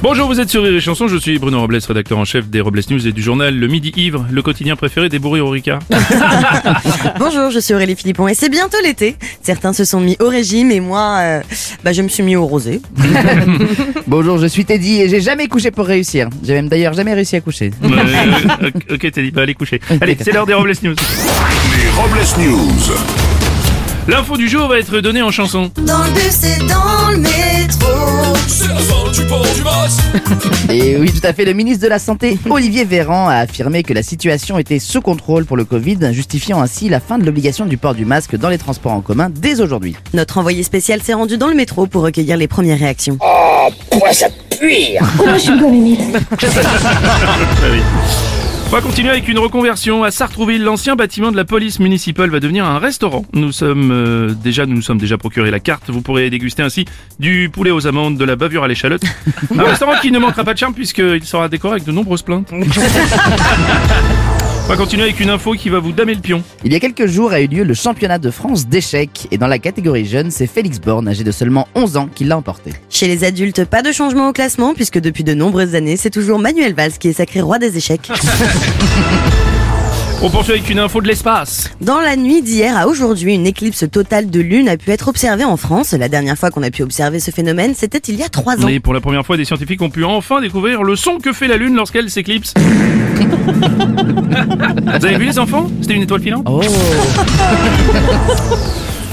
Bonjour, vous êtes sur Rire et Chanson, je suis Bruno Robles, rédacteur en chef des Robles News et du journal Le Midi Ivre, le quotidien préféré des bourrés au Ricard. Bonjour, je suis Aurélie Philippon et c'est bientôt l'été. Certains se sont mis au régime et moi, euh, bah, je me suis mis au rosé. Bonjour, je suis Teddy et j'ai jamais couché pour réussir. J'ai même d'ailleurs jamais réussi à coucher. Euh, ok, dit, bah allez coucher. Allez, c'est l'heure des Robles News. Les Robles News. L'info du jour va être donnée en chanson. Dans le bus et dans le métro. Et oui, tout à fait, le ministre de la Santé, Olivier Véran, a affirmé que la situation était sous contrôle pour le Covid, justifiant ainsi la fin de l'obligation du port du masque dans les transports en commun dès aujourd'hui. Notre envoyé spécial s'est rendu dans le métro pour recueillir les premières réactions. Ah oui. On va continuer avec une reconversion à Sartrouville. L'ancien bâtiment de la police municipale va devenir un restaurant. Nous sommes euh, déjà, nous nous sommes déjà procuré la carte. Vous pourrez déguster ainsi du poulet aux amandes, de la bavure à l'échalote. Un restaurant qui ne manquera pas de charme puisqu'il sera décoré avec de nombreuses plaintes. On va continuer avec une info qui va vous damer le pion. Il y a quelques jours a eu lieu le championnat de France d'échecs et dans la catégorie jeune, c'est Félix Born, âgé de seulement 11 ans, qui l'a emporté. Chez les adultes, pas de changement au classement puisque depuis de nombreuses années, c'est toujours Manuel Valls qui est sacré roi des échecs. On poursuit avec une info de l'espace. Dans la nuit d'hier à aujourd'hui, une éclipse totale de lune a pu être observée en France. La dernière fois qu'on a pu observer ce phénomène, c'était il y a trois ans. Et pour la première fois, des scientifiques ont pu enfin découvrir le son que fait la Lune lorsqu'elle s'éclipse. Vous avez vu les enfants? C'était une étoile filante? Oh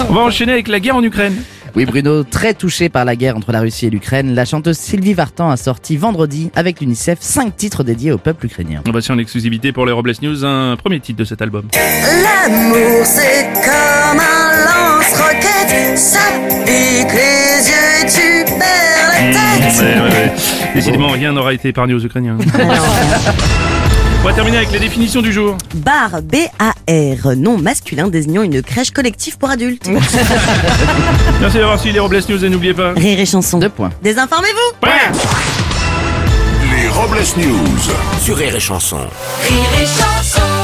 On va enchaîner avec la guerre en Ukraine. Oui Bruno, très touché par la guerre entre la Russie et l'Ukraine, la chanteuse Sylvie Vartan a sorti vendredi avec l'UNICEF 5 titres dédiés au peuple ukrainien. On va en exclusivité pour les Robles News un premier titre de cet album. L'amour c'est comme un lance-roquette. Ça pique les yeux et tu perds la tête. Ouais, ouais, ouais. Décidément, rien n'aura été épargné aux Ukrainiens. On va terminer avec les définitions du jour. Bar, B-A-R, nom masculin désignant une crèche collective pour adultes. Merci d'avoir suivi les Robles News et n'oubliez pas. Rire et chanson. Deux points. Désinformez-vous. Les Robles News. Sur Rire et Chanson. Rire et chanson.